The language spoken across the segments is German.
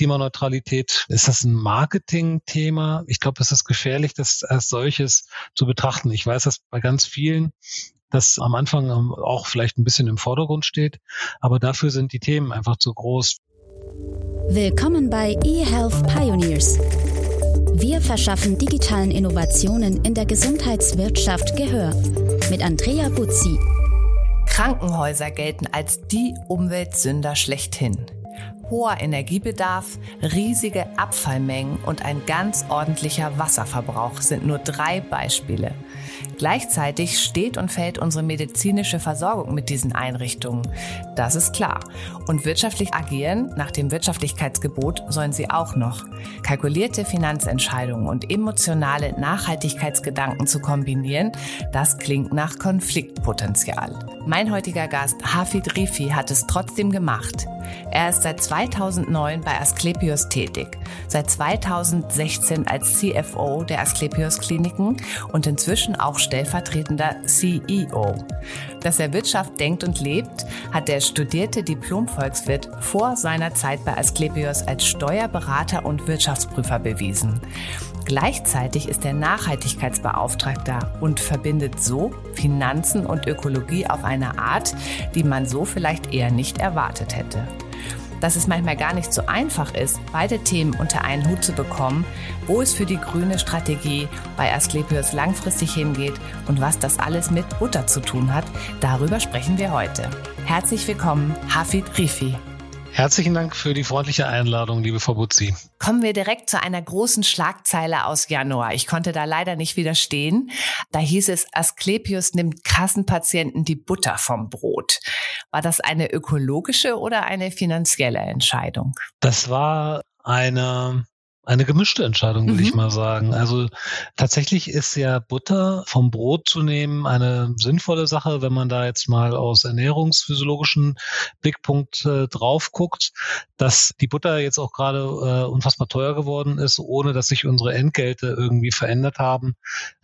Klimaneutralität. Ist das ein Marketing-Thema? Ich glaube, es ist gefährlich, das als solches zu betrachten. Ich weiß, dass bei ganz vielen das am Anfang auch vielleicht ein bisschen im Vordergrund steht, aber dafür sind die Themen einfach zu groß. Willkommen bei eHealth Pioneers. Wir verschaffen digitalen Innovationen in der Gesundheitswirtschaft Gehör mit Andrea Buzzi. Krankenhäuser gelten als die Umweltsünder schlechthin hoher Energiebedarf, riesige Abfallmengen und ein ganz ordentlicher Wasserverbrauch sind nur drei Beispiele. Gleichzeitig steht und fällt unsere medizinische Versorgung mit diesen Einrichtungen. Das ist klar. Und wirtschaftlich agieren, nach dem Wirtschaftlichkeitsgebot, sollen sie auch noch. Kalkulierte Finanzentscheidungen und emotionale Nachhaltigkeitsgedanken zu kombinieren, das klingt nach Konfliktpotenzial. Mein heutiger Gast, Hafid Rifi, hat es trotzdem gemacht. Er ist seit 2009 bei Asklepios tätig, seit 2016 als CFO der Asklepios Kliniken und inzwischen auch stellvertretender CEO. Dass er Wirtschaft denkt und lebt, hat der studierte Diplom-Volkswirt vor seiner Zeit bei Asklepios als Steuerberater und Wirtschaftsprüfer bewiesen. Gleichzeitig ist er Nachhaltigkeitsbeauftragter und verbindet so Finanzen und Ökologie auf eine Art, die man so vielleicht eher nicht erwartet hätte dass es manchmal gar nicht so einfach ist, beide Themen unter einen Hut zu bekommen, wo es für die grüne Strategie bei Asklepios langfristig hingeht und was das alles mit Butter zu tun hat, darüber sprechen wir heute. Herzlich willkommen, Hafid Rifi. Herzlichen Dank für die freundliche Einladung, liebe Frau Butzi. Kommen wir direkt zu einer großen Schlagzeile aus Januar. Ich konnte da leider nicht widerstehen. Da hieß es, Asklepios nimmt Kassenpatienten die Butter vom Brot. War das eine ökologische oder eine finanzielle Entscheidung? Das war eine eine gemischte Entscheidung, würde mhm. ich mal sagen. Also tatsächlich ist ja Butter vom Brot zu nehmen eine sinnvolle Sache, wenn man da jetzt mal aus ernährungsphysiologischen Blickpunkt äh, drauf guckt, dass die Butter jetzt auch gerade äh, unfassbar teuer geworden ist, ohne dass sich unsere Entgelte irgendwie verändert haben,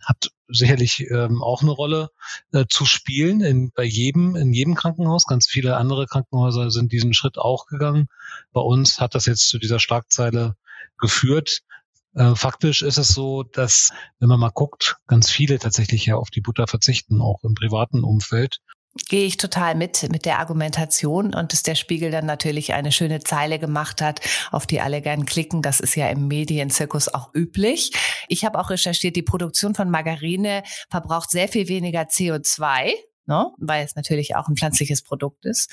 hat sicherlich ähm, auch eine Rolle äh, zu spielen in, bei jedem, in jedem Krankenhaus. Ganz viele andere Krankenhäuser sind diesen Schritt auch gegangen. Bei uns hat das jetzt zu dieser Schlagzeile geführt. Äh, faktisch ist es so, dass, wenn man mal guckt, ganz viele tatsächlich ja auf die Butter verzichten, auch im privaten Umfeld. Gehe ich total mit, mit der Argumentation und dass der Spiegel dann natürlich eine schöne Zeile gemacht hat, auf die alle gern klicken. Das ist ja im Medienzirkus auch üblich. Ich habe auch recherchiert, die Produktion von Margarine verbraucht sehr viel weniger CO2 ne? weil es natürlich auch ein pflanzliches Produkt ist.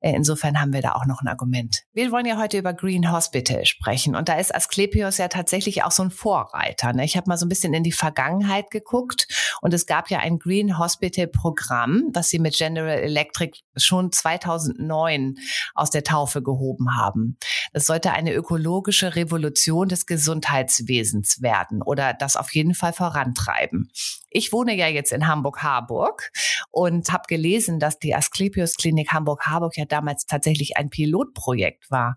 Äh, insofern haben wir da auch noch ein Argument. Wir wollen ja heute über Green Hospital sprechen und da ist Asklepios ja tatsächlich auch so ein Vorreiter. Ne? Ich habe mal so ein bisschen in die Vergangenheit geguckt und es gab ja ein Green Hospital Programm, was sie mit General Electric schon 2009 aus der Taufe gehoben haben. Das sollte eine ökologische Revolution des Gesundheitswesens werden oder das auf jeden Fall vorantreiben. Ich wohne ja jetzt in Hamburg-Harburg und habe gelesen, dass die Asklepios Klinik Hamburg-Harburg ja damals tatsächlich ein Pilotprojekt war.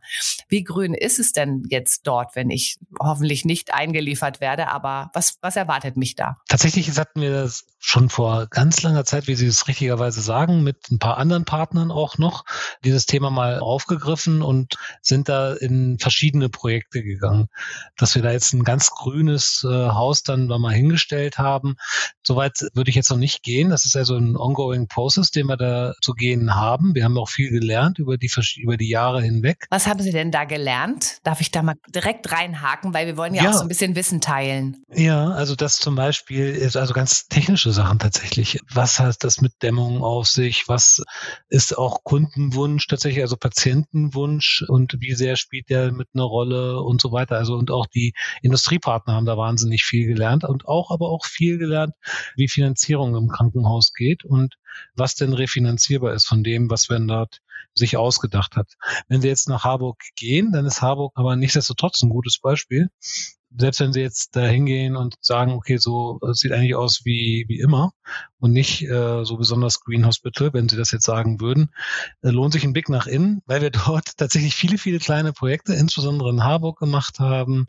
Wie grün ist es denn jetzt dort, wenn ich hoffentlich nicht eingeliefert werde? Aber was, was erwartet mich da? Tatsächlich hatten wir das schon vor ganz langer Zeit, wie Sie es richtigerweise sagen, mit ein paar anderen Partnern auch noch dieses Thema mal aufgegriffen und sind da in verschiedene Projekte gegangen. Dass wir da jetzt ein ganz grünes äh, Haus dann mal hingestellt haben, Soweit würde ich jetzt noch nicht gehen. Das ist also ein ongoing process, den wir da zu gehen haben. Wir haben auch viel gelernt über die, über die Jahre hinweg. Was haben Sie denn da gelernt? Darf ich da mal direkt reinhaken, weil wir wollen ja, ja. auch so ein bisschen Wissen teilen. Ja, also das zum Beispiel ist also ganz technische Sachen tatsächlich. Was hat das mit Dämmung auf sich? Was ist auch Kundenwunsch tatsächlich, also Patientenwunsch und wie sehr spielt der mit einer Rolle und so weiter. Also und auch die Industriepartner haben da wahnsinnig viel gelernt und auch aber auch viel gelernt, wie Finanzierung im Krankenhaus geht und was denn refinanzierbar ist von dem, was man dort sich ausgedacht hat. Wenn wir jetzt nach Harburg gehen, dann ist Harburg aber nichtsdestotrotz ein gutes Beispiel. Selbst wenn sie jetzt da hingehen und sagen, okay, so es sieht eigentlich aus wie, wie immer und nicht äh, so besonders Green Hospital, wenn sie das jetzt sagen würden, äh, lohnt sich ein Blick nach innen, weil wir dort tatsächlich viele, viele kleine Projekte, insbesondere in Harburg gemacht haben.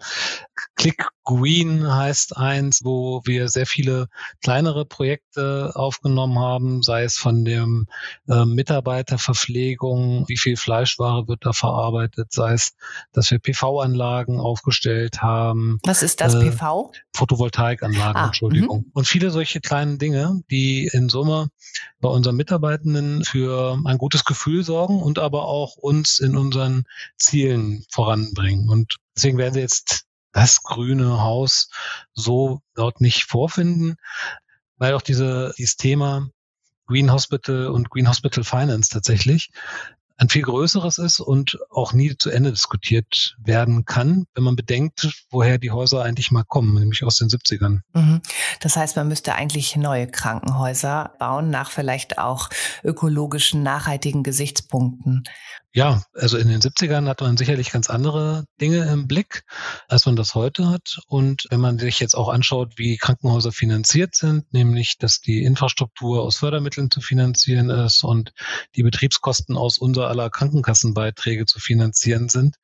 Click Green heißt eins, wo wir sehr viele kleinere Projekte aufgenommen haben, sei es von dem äh, Mitarbeiterverpflegung, wie viel Fleischware wird da verarbeitet, sei es, dass wir PV-Anlagen aufgestellt haben. Was ist das äh, PV? Photovoltaikanlagen, ah, Entschuldigung. -hmm. Und viele solche kleinen Dinge, die in Summe bei unseren Mitarbeitenden für ein gutes Gefühl sorgen und aber auch uns in unseren Zielen voranbringen. Und deswegen werden Sie jetzt das grüne Haus so dort nicht vorfinden, weil auch diese, dieses Thema Green Hospital und Green Hospital Finance tatsächlich ein viel größeres ist und auch nie zu Ende diskutiert werden kann, wenn man bedenkt, woher die Häuser eigentlich mal kommen, nämlich aus den 70ern. Mhm. Das heißt, man müsste eigentlich neue Krankenhäuser bauen nach vielleicht auch ökologischen, nachhaltigen Gesichtspunkten. Ja, also in den 70ern hat man sicherlich ganz andere Dinge im Blick, als man das heute hat. Und wenn man sich jetzt auch anschaut, wie Krankenhäuser finanziert sind, nämlich, dass die Infrastruktur aus Fördermitteln zu finanzieren ist und die Betriebskosten aus unser aller Krankenkassenbeiträge zu finanzieren sind,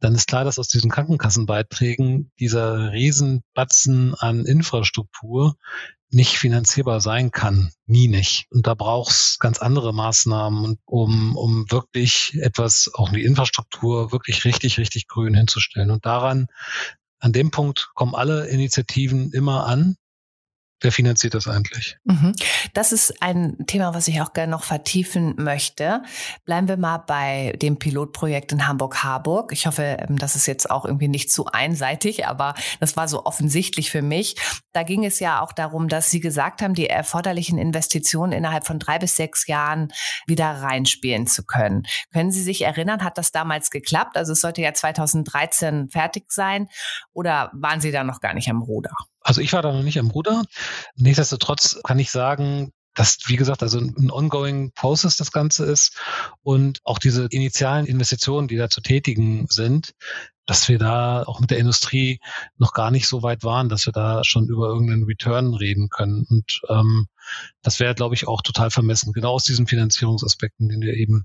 dann ist klar, dass aus diesen Krankenkassenbeiträgen dieser Riesenbatzen an Infrastruktur nicht finanzierbar sein kann. Nie nicht. Und da braucht es ganz andere Maßnahmen, um, um wirklich etwas, auch die Infrastruktur, wirklich richtig, richtig grün hinzustellen. Und daran, an dem Punkt kommen alle Initiativen immer an. Wer finanziert das eigentlich? Mhm. Das ist ein Thema, was ich auch gerne noch vertiefen möchte. Bleiben wir mal bei dem Pilotprojekt in Hamburg-Harburg. Ich hoffe, ähm, das ist jetzt auch irgendwie nicht zu einseitig, aber das war so offensichtlich für mich. Da ging es ja auch darum, dass Sie gesagt haben, die erforderlichen Investitionen innerhalb von drei bis sechs Jahren wieder reinspielen zu können. Können Sie sich erinnern, hat das damals geklappt? Also es sollte ja 2013 fertig sein oder waren Sie da noch gar nicht am Ruder? Also ich war da noch nicht am Ruder. Nichtsdestotrotz kann ich sagen, dass, wie gesagt, also ein ongoing process das Ganze ist und auch diese initialen Investitionen, die da zu tätigen sind, dass wir da auch mit der Industrie noch gar nicht so weit waren, dass wir da schon über irgendeinen Return reden können. Und ähm, das wäre, glaube ich, auch total vermessen, genau aus diesen Finanzierungsaspekten, den wir eben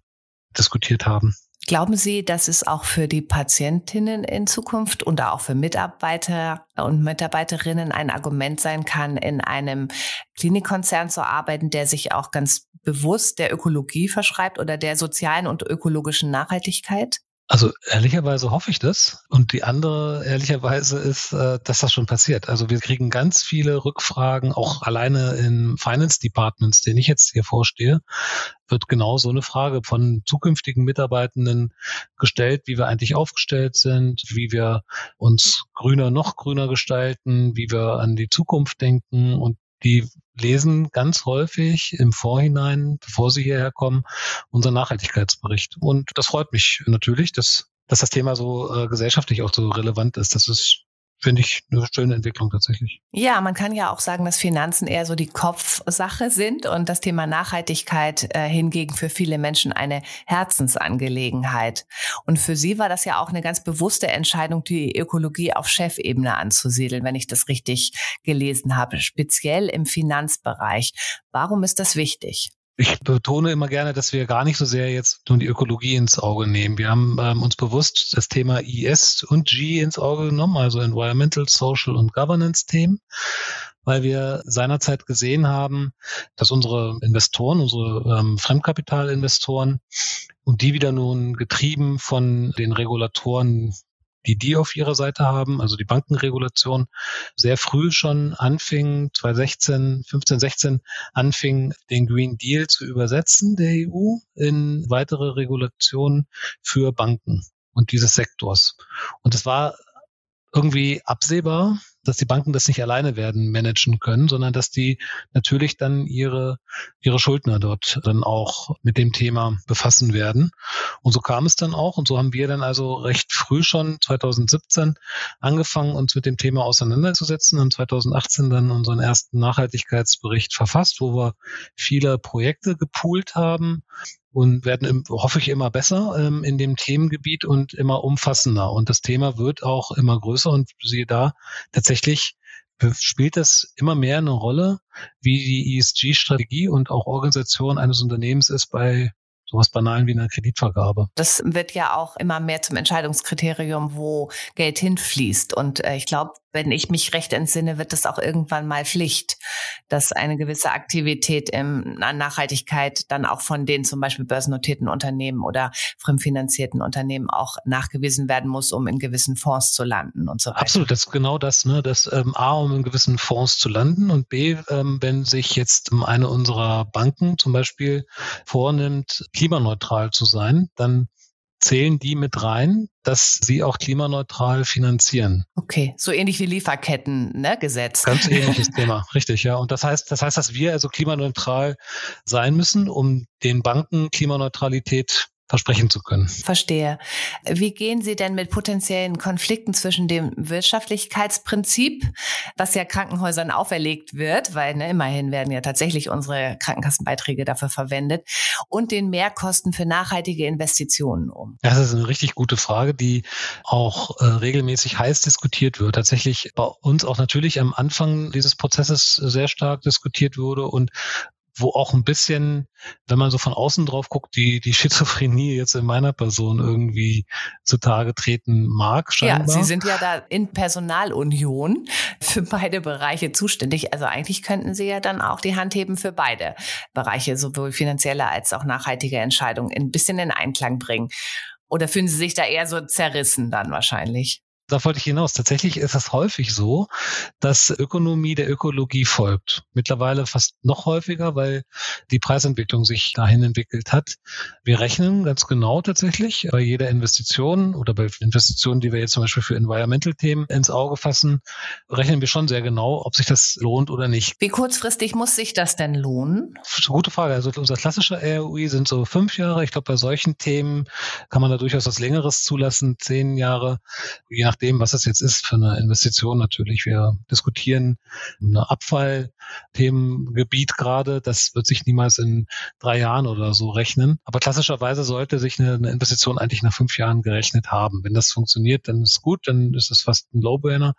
diskutiert haben. Glauben Sie, dass es auch für die Patientinnen in Zukunft und auch für Mitarbeiter und Mitarbeiterinnen ein Argument sein kann, in einem Klinikkonzern zu arbeiten, der sich auch ganz bewusst der Ökologie verschreibt oder der sozialen und ökologischen Nachhaltigkeit? Also ehrlicherweise hoffe ich das. Und die andere ehrlicherweise ist, äh, dass das schon passiert. Also wir kriegen ganz viele Rückfragen, auch alleine in Finance Departments, den ich jetzt hier vorstehe, wird genau so eine Frage von zukünftigen Mitarbeitenden gestellt, wie wir eigentlich aufgestellt sind, wie wir uns grüner, noch grüner gestalten, wie wir an die Zukunft denken. Und die lesen ganz häufig im Vorhinein, bevor sie hierher kommen, unseren Nachhaltigkeitsbericht. Und das freut mich natürlich, dass, dass das Thema so äh, gesellschaftlich auch so relevant ist. Das ist finde ich eine schöne Entwicklung tatsächlich. Ja, man kann ja auch sagen, dass Finanzen eher so die Kopfsache sind und das Thema Nachhaltigkeit äh, hingegen für viele Menschen eine Herzensangelegenheit. Und für Sie war das ja auch eine ganz bewusste Entscheidung, die Ökologie auf Chefebene anzusiedeln, wenn ich das richtig gelesen habe, speziell im Finanzbereich. Warum ist das wichtig? Ich betone immer gerne, dass wir gar nicht so sehr jetzt nun die Ökologie ins Auge nehmen. Wir haben ähm, uns bewusst das Thema IS und G ins Auge genommen, also Environmental, Social und Governance-Themen, weil wir seinerzeit gesehen haben, dass unsere Investoren, unsere ähm, Fremdkapitalinvestoren und die wieder nun getrieben von den Regulatoren die die auf ihrer Seite haben, also die Bankenregulation, sehr früh schon anfing, 2016, 15, 16, anfing, den Green Deal zu übersetzen der EU in weitere Regulationen für Banken und dieses Sektors. Und es war irgendwie absehbar, dass die Banken das nicht alleine werden managen können, sondern dass die natürlich dann ihre, ihre Schuldner dort dann auch mit dem Thema befassen werden. Und so kam es dann auch. Und so haben wir dann also recht früh schon 2017 angefangen, uns mit dem Thema auseinanderzusetzen und 2018 dann unseren ersten Nachhaltigkeitsbericht verfasst, wo wir viele Projekte gepoolt haben und werden, hoffe ich, immer besser ähm, in dem Themengebiet und immer umfassender. Und das Thema wird auch immer größer und siehe da, tatsächlich spielt das immer mehr eine Rolle, wie die ESG-Strategie und auch Organisation eines Unternehmens ist bei sowas Banalen wie einer Kreditvergabe. Das wird ja auch immer mehr zum Entscheidungskriterium, wo Geld hinfließt. Und äh, ich glaube, wenn ich mich recht entsinne, wird es auch irgendwann mal Pflicht, dass eine gewisse Aktivität an Nachhaltigkeit dann auch von den zum Beispiel börsennotierten Unternehmen oder fremdfinanzierten Unternehmen auch nachgewiesen werden muss, um in gewissen Fonds zu landen und so weiter. Absolut, das ist genau das, ne? Das ähm, A, um in gewissen Fonds zu landen und B, ähm, wenn sich jetzt eine unserer Banken zum Beispiel vornimmt, klimaneutral zu sein, dann zählen die mit rein, dass sie auch klimaneutral finanzieren. Okay, so ähnlich wie Lieferketten, ne, Gesetz. Ganz ähnliches Thema, richtig, ja. Und das heißt, das heißt, dass wir also klimaneutral sein müssen, um den Banken Klimaneutralität versprechen zu können. Verstehe. Wie gehen Sie denn mit potenziellen Konflikten zwischen dem Wirtschaftlichkeitsprinzip, was ja Krankenhäusern auferlegt wird, weil ne, immerhin werden ja tatsächlich unsere Krankenkassenbeiträge dafür verwendet, und den Mehrkosten für nachhaltige Investitionen um? Das ist eine richtig gute Frage, die auch äh, regelmäßig heiß diskutiert wird. Tatsächlich bei uns auch natürlich am Anfang dieses Prozesses sehr stark diskutiert wurde und wo auch ein bisschen, wenn man so von außen drauf guckt, die, die Schizophrenie jetzt in meiner Person irgendwie zutage treten mag. Scheinbar. Ja, Sie sind ja da in Personalunion für beide Bereiche zuständig. Also eigentlich könnten Sie ja dann auch die Hand heben für beide Bereiche, sowohl finanzielle als auch nachhaltige Entscheidungen, ein bisschen in Einklang bringen. Oder fühlen Sie sich da eher so zerrissen dann wahrscheinlich? Da wollte ich hinaus. Tatsächlich ist es häufig so, dass Ökonomie der Ökologie folgt. Mittlerweile fast noch häufiger, weil die Preisentwicklung sich dahin entwickelt hat. Wir rechnen ganz genau tatsächlich bei jeder Investition oder bei Investitionen, die wir jetzt zum Beispiel für Environmental-Themen ins Auge fassen, rechnen wir schon sehr genau, ob sich das lohnt oder nicht. Wie kurzfristig muss sich das denn lohnen? Gute Frage. Also unser klassischer ROI sind so fünf Jahre. Ich glaube, bei solchen Themen kann man da durchaus was Längeres zulassen, zehn Jahre, je nach nachdem, was es jetzt ist für eine Investition natürlich. Wir diskutieren ein Abfallthemengebiet gerade. Das wird sich niemals in drei Jahren oder so rechnen. Aber klassischerweise sollte sich eine, Investition eigentlich nach fünf Jahren gerechnet haben. Wenn das funktioniert, dann ist gut, dann ist es fast ein Low-Burner.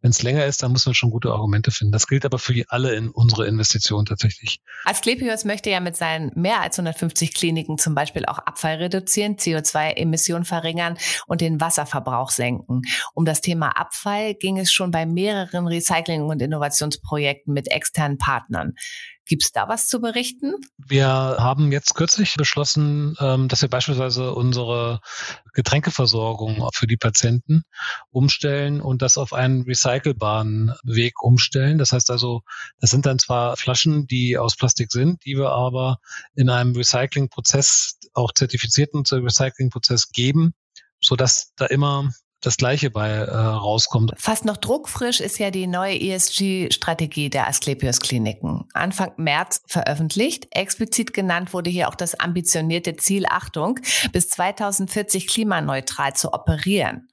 Wenn es länger ist, dann muss man schon gute Argumente finden. Das gilt aber für alle in unsere Investitionen tatsächlich. Asklepios möchte ja mit seinen mehr als 150 Kliniken zum Beispiel auch Abfall reduzieren, CO2-Emissionen verringern und den Wasserverbrauch senken. Um das Thema Abfall ging es schon bei mehreren Recycling- und Innovationsprojekten mit externen Partnern. Gibt es da was zu berichten? Wir haben jetzt kürzlich beschlossen, ähm, dass wir beispielsweise unsere Getränkeversorgung für die Patienten umstellen und das auf einen recycelbaren Weg umstellen. Das heißt also, das sind dann zwar Flaschen, die aus Plastik sind, die wir aber in einem Recyclingprozess, auch zertifizierten Recyclingprozess geben, sodass da immer das Gleiche bei äh, rauskommt. Fast noch druckfrisch ist ja die neue ESG-Strategie der Asklepios Kliniken. Anfang März veröffentlicht. Explizit genannt wurde hier auch das ambitionierte Ziel, Achtung, bis 2040 klimaneutral zu operieren.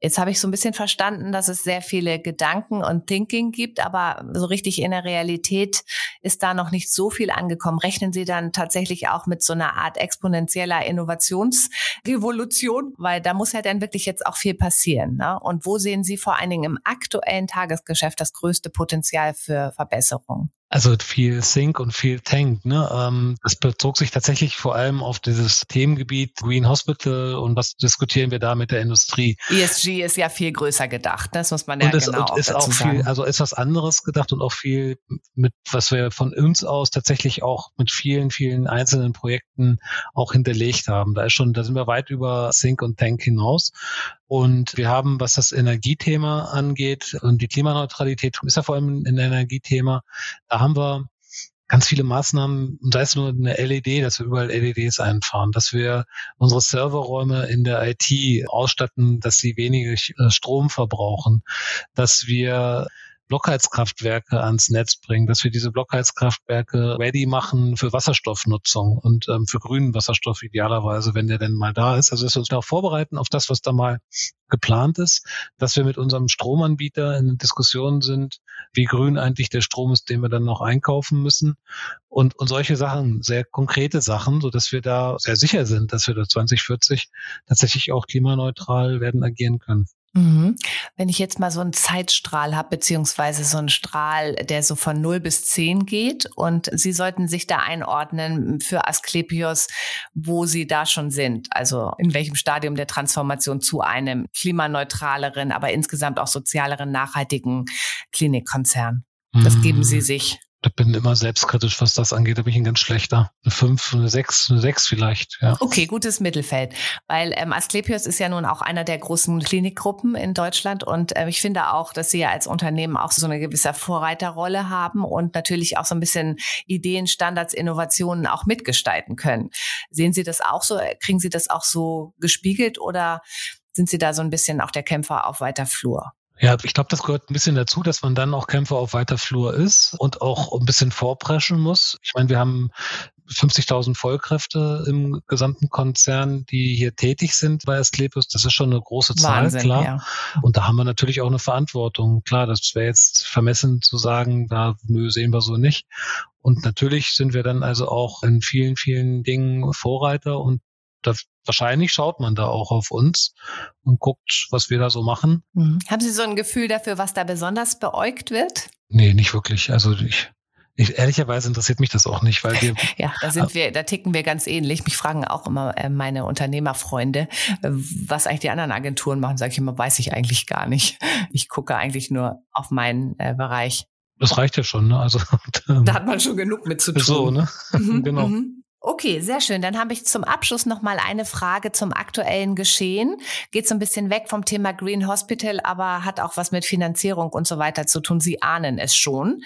Jetzt habe ich so ein bisschen verstanden, dass es sehr viele Gedanken und Thinking gibt, aber so richtig in der Realität ist da noch nicht so viel angekommen. Rechnen Sie dann tatsächlich auch mit so einer Art exponentieller Innovationsrevolution? Weil da muss ja dann wirklich jetzt auch viel passieren. Ne? Und wo sehen Sie vor allen Dingen im aktuellen Tagesgeschäft das größte Potenzial für Verbesserung? Also viel Think und viel Tank. Ne? Ähm, das bezog sich tatsächlich vor allem auf dieses Themengebiet Green Hospital und was diskutieren wir da mit der Industrie. ESG ist ja viel größer gedacht, das muss man ja und es, genau und ist auch viel, sagen. Also ist was anderes gedacht und auch viel mit, was wir von uns aus tatsächlich auch mit vielen, vielen einzelnen Projekten auch hinterlegt haben. Da ist schon, da sind wir weit über Think und Tank hinaus. Und wir haben, was das Energiethema angeht und die Klimaneutralität ist ja vor allem ein Energiethema, da haben wir ganz viele Maßnahmen, und sei es nur eine LED, dass wir überall LEDs einfahren, dass wir unsere Serverräume in der IT ausstatten, dass sie weniger äh, Strom verbrauchen, dass wir Blockheizkraftwerke ans Netz bringen, dass wir diese Blockheizkraftwerke ready machen für Wasserstoffnutzung und ähm, für grünen Wasserstoff idealerweise, wenn der denn mal da ist. Also dass wir uns darauf vorbereiten, auf das, was da mal geplant ist, dass wir mit unserem Stromanbieter in Diskussionen sind, wie grün eigentlich der Strom ist, den wir dann noch einkaufen müssen und, und solche Sachen, sehr konkrete Sachen, so dass wir da sehr sicher sind, dass wir da 2040 tatsächlich auch klimaneutral werden agieren können. Mhm. Wenn ich jetzt mal so einen Zeitstrahl habe, beziehungsweise so einen Strahl, der so von 0 bis 10 geht und Sie sollten sich da einordnen für Asklepios, wo Sie da schon sind, also in welchem Stadium der Transformation zu einem klimaneutraleren, aber insgesamt auch sozialeren, nachhaltigen Klinikkonzern. Das geben Sie mhm. sich ich bin immer selbstkritisch, was das angeht. Da bin ich ein ganz schlechter. Eine 5, eine 6, eine 6 vielleicht. Ja. Okay, gutes Mittelfeld. Weil ähm, Asklepios ist ja nun auch einer der großen Klinikgruppen in Deutschland. Und äh, ich finde auch, dass sie ja als Unternehmen auch so eine gewisse Vorreiterrolle haben und natürlich auch so ein bisschen Ideen, Standards, Innovationen auch mitgestalten können. Sehen Sie das auch so? Kriegen Sie das auch so gespiegelt oder sind Sie da so ein bisschen auch der Kämpfer auf weiter Flur? Ja, ich glaube, das gehört ein bisschen dazu, dass man dann auch Kämpfer auf weiter Flur ist und auch ein bisschen vorpreschen muss. Ich meine, wir haben 50.000 Vollkräfte im gesamten Konzern, die hier tätig sind bei Asklepios. Das ist schon eine große Zahl, Wahnsinn, klar. Ja. Und da haben wir natürlich auch eine Verantwortung. Klar, das wäre jetzt vermessen zu sagen, da nö, sehen wir so nicht. Und natürlich sind wir dann also auch in vielen, vielen Dingen Vorreiter und da, wahrscheinlich schaut man da auch auf uns und guckt, was wir da so machen. Mhm. Haben Sie so ein Gefühl dafür, was da besonders beäugt wird? Nee, nicht wirklich. Also ich, ich, ehrlicherweise interessiert mich das auch nicht, weil wir. Ja, da sind wir, da ticken wir ganz ähnlich. Mich fragen auch immer äh, meine Unternehmerfreunde, äh, was eigentlich die anderen Agenturen machen. Sage ich immer, weiß ich eigentlich gar nicht. Ich gucke eigentlich nur auf meinen äh, Bereich. Das reicht ja schon, ne? Also da hat man schon genug mit zu tun. So, ne? Mhm, genau. Mhm. Okay, sehr schön. Dann habe ich zum Abschluss noch mal eine Frage zum aktuellen Geschehen. Geht so ein bisschen weg vom Thema Green Hospital, aber hat auch was mit Finanzierung und so weiter zu tun. Sie ahnen es schon.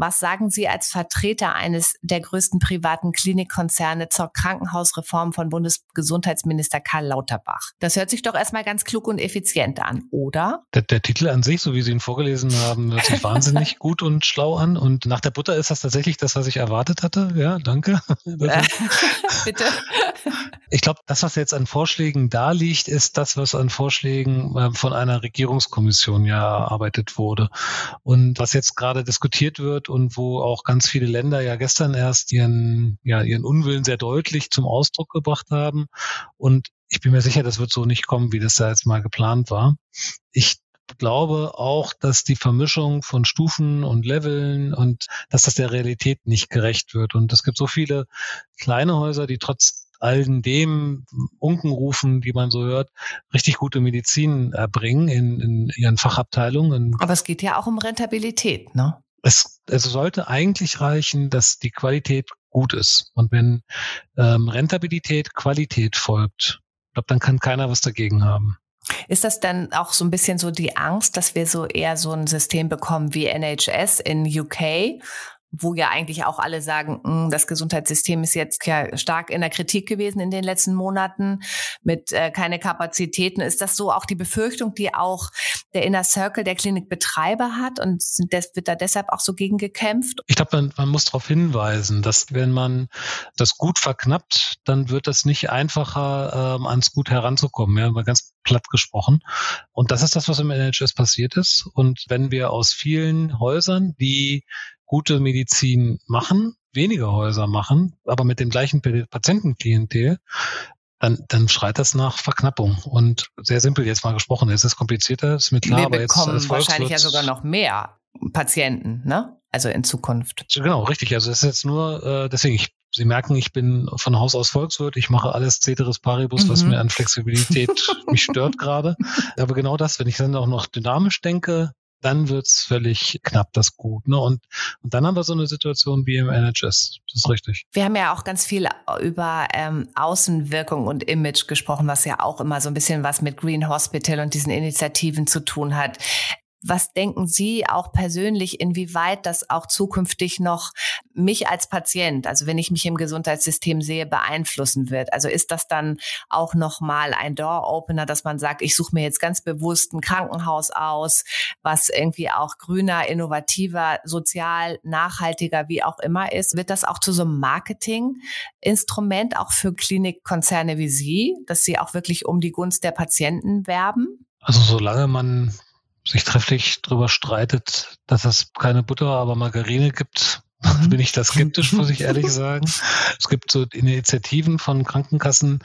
Was sagen Sie als Vertreter eines der größten privaten Klinikkonzerne zur Krankenhausreform von Bundesgesundheitsminister Karl Lauterbach? Das hört sich doch erstmal ganz klug und effizient an, oder? Der, der Titel an sich, so wie Sie ihn vorgelesen haben, hört sich wahnsinnig gut und schlau an. Und nach der Butter ist das tatsächlich das, was ich erwartet hatte. Ja, danke. Bitte. Ich glaube, das, was jetzt an Vorschlägen da liegt, ist das, was an Vorschlägen äh, von einer Regierungskommission ja erarbeitet wurde. Und was jetzt gerade diskutiert wird, und wo auch ganz viele Länder ja gestern erst ihren, ja, ihren Unwillen sehr deutlich zum Ausdruck gebracht haben. Und ich bin mir sicher, das wird so nicht kommen, wie das da jetzt mal geplant war. Ich glaube auch, dass die Vermischung von Stufen und Leveln und dass das der Realität nicht gerecht wird. Und es gibt so viele kleine Häuser, die trotz allen dem Unkenrufen, die man so hört, richtig gute Medizin erbringen in, in ihren Fachabteilungen. Aber es geht ja auch um Rentabilität, ne? Es, es sollte eigentlich reichen, dass die Qualität gut ist. Und wenn ähm, Rentabilität Qualität folgt, glaube, dann kann keiner was dagegen haben. Ist das dann auch so ein bisschen so die Angst, dass wir so eher so ein System bekommen wie NHS in UK, wo ja eigentlich auch alle sagen, hm, das Gesundheitssystem ist jetzt ja stark in der Kritik gewesen in den letzten Monaten mit äh, keine Kapazitäten. Ist das so auch die Befürchtung, die auch der Inner Circle der Klinikbetreiber hat und sind, das wird da deshalb auch so gegen gekämpft? Ich glaube, man, man muss darauf hinweisen, dass wenn man das Gut verknappt, dann wird das nicht einfacher, ähm, ans Gut heranzukommen. Ja, mal ganz platt gesprochen. Und das ist das, was im NHS passiert ist. Und wenn wir aus vielen Häusern, die gute Medizin machen, weniger Häuser machen, aber mit dem gleichen Patientenklientel, dann, dann schreit das nach Verknappung. Und sehr simpel jetzt mal gesprochen, es ist komplizierter, ist mir klar, Wir aber jetzt wahrscheinlich ja sogar noch mehr Patienten, ne? Also in Zukunft. Genau, richtig. Also es ist jetzt nur, äh, deswegen, ich, Sie merken, ich bin von Haus aus Volkswirt, ich mache alles Ceteris Paribus, mhm. was mir an Flexibilität mich stört gerade. Aber genau das, wenn ich dann auch noch dynamisch denke, dann wird's völlig knapp, das Gut. Ne? Und, und dann haben wir so eine Situation wie im NHS. Das ist richtig. Wir haben ja auch ganz viel über ähm, Außenwirkung und Image gesprochen, was ja auch immer so ein bisschen was mit Green Hospital und diesen Initiativen zu tun hat. Was denken Sie auch persönlich, inwieweit das auch zukünftig noch mich als Patient, also wenn ich mich im Gesundheitssystem sehe, beeinflussen wird? Also ist das dann auch nochmal ein Door-Opener, dass man sagt, ich suche mir jetzt ganz bewusst ein Krankenhaus aus, was irgendwie auch grüner, innovativer, sozial, nachhaltiger, wie auch immer ist? Wird das auch zu so einem Marketinginstrument auch für Klinikkonzerne wie Sie, dass sie auch wirklich um die Gunst der Patienten werben? Also solange man sich trefflich darüber streitet, dass es keine Butter, aber Margarine gibt, bin ich da skeptisch, muss ich ehrlich sagen. Es gibt so Initiativen von Krankenkassen,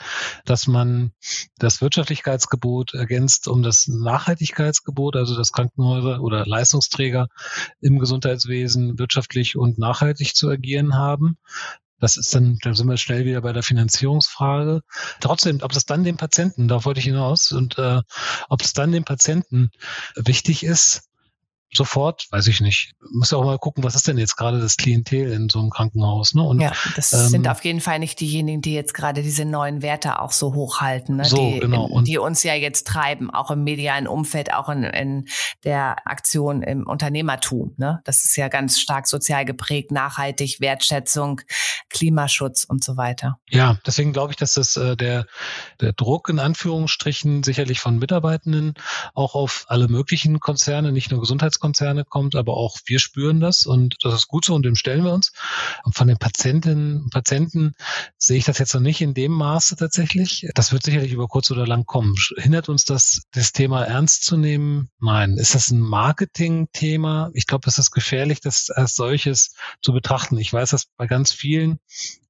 dass man das Wirtschaftlichkeitsgebot ergänzt um das Nachhaltigkeitsgebot, also dass Krankenhäuser oder Leistungsträger im Gesundheitswesen wirtschaftlich und nachhaltig zu agieren haben. Das ist dann, da sind wir schnell wieder bei der Finanzierungsfrage. Trotzdem, ob das dann dem Patienten, da wollte ich hinaus, und äh, ob es dann dem Patienten wichtig ist, sofort, weiß ich nicht. Muss ja auch mal gucken, was ist denn jetzt gerade das Klientel in so einem Krankenhaus. Ne? Und, ja, das ähm, sind auf jeden Fall nicht diejenigen, die jetzt gerade diese neuen Werte auch so hochhalten, ne? so, die, genau. Und die uns ja jetzt treiben, auch im medialen Umfeld, auch in, in der Aktion im Unternehmertum. Ne? Das ist ja ganz stark sozial geprägt, nachhaltig, Wertschätzung, Klimaschutz und so weiter. Ja, deswegen glaube ich, dass das äh, der, der Druck in Anführungsstrichen sicherlich von Mitarbeitenden auch auf alle möglichen Konzerne, nicht nur Gesundheitskonzerne, Konzerne kommt, aber auch wir spüren das und das ist gut so und dem stellen wir uns. Und von den Patientinnen und Patienten sehe ich das jetzt noch nicht in dem Maße tatsächlich. Das wird sicherlich über kurz oder lang kommen. Hindert uns das, das Thema ernst zu nehmen? Nein. Ist das ein Marketing-Thema? Ich glaube, es ist gefährlich, das als solches zu betrachten. Ich weiß, dass bei ganz vielen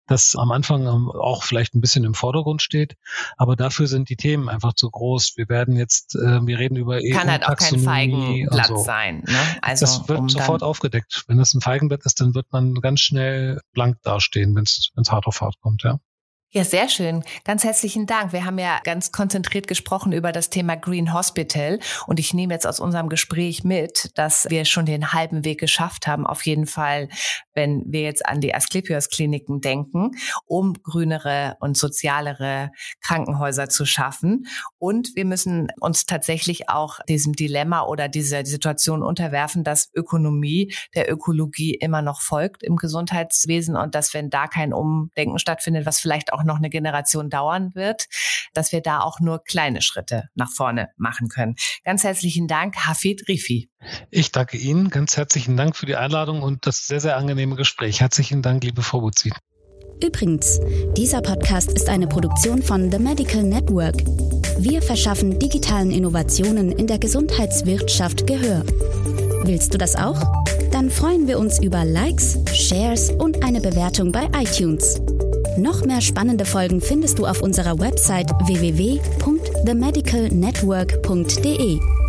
das am Anfang ähm, auch vielleicht ein bisschen im Vordergrund steht. Aber dafür sind die Themen einfach zu groß. Wir werden jetzt, äh, wir reden über Kann halt auch kein Feigenblatt so. sein. Ne? Also, das wird um sofort aufgedeckt. Wenn das ein Feigenblatt ist, dann wird man ganz schnell blank dastehen, wenn es hart auf hart kommt, ja. Ja, sehr schön. Ganz herzlichen Dank. Wir haben ja ganz konzentriert gesprochen über das Thema Green Hospital und ich nehme jetzt aus unserem Gespräch mit, dass wir schon den halben Weg geschafft haben, auf jeden Fall, wenn wir jetzt an die Asklepios Kliniken denken, um grünere und sozialere Krankenhäuser zu schaffen. Und wir müssen uns tatsächlich auch diesem Dilemma oder dieser Situation unterwerfen, dass Ökonomie der Ökologie immer noch folgt im Gesundheitswesen und dass wenn da kein Umdenken stattfindet, was vielleicht auch auch noch eine Generation dauern wird, dass wir da auch nur kleine Schritte nach vorne machen können. Ganz herzlichen Dank, Hafid Rifi. Ich danke Ihnen. Ganz herzlichen Dank für die Einladung und das sehr, sehr angenehme Gespräch. Herzlichen Dank, liebe Frau Buzzi. Übrigens, dieser Podcast ist eine Produktion von The Medical Network. Wir verschaffen digitalen Innovationen in der Gesundheitswirtschaft Gehör. Willst du das auch? Dann freuen wir uns über Likes, Shares und eine Bewertung bei iTunes. Noch mehr spannende Folgen findest du auf unserer Website www.themedicalnetwork.de.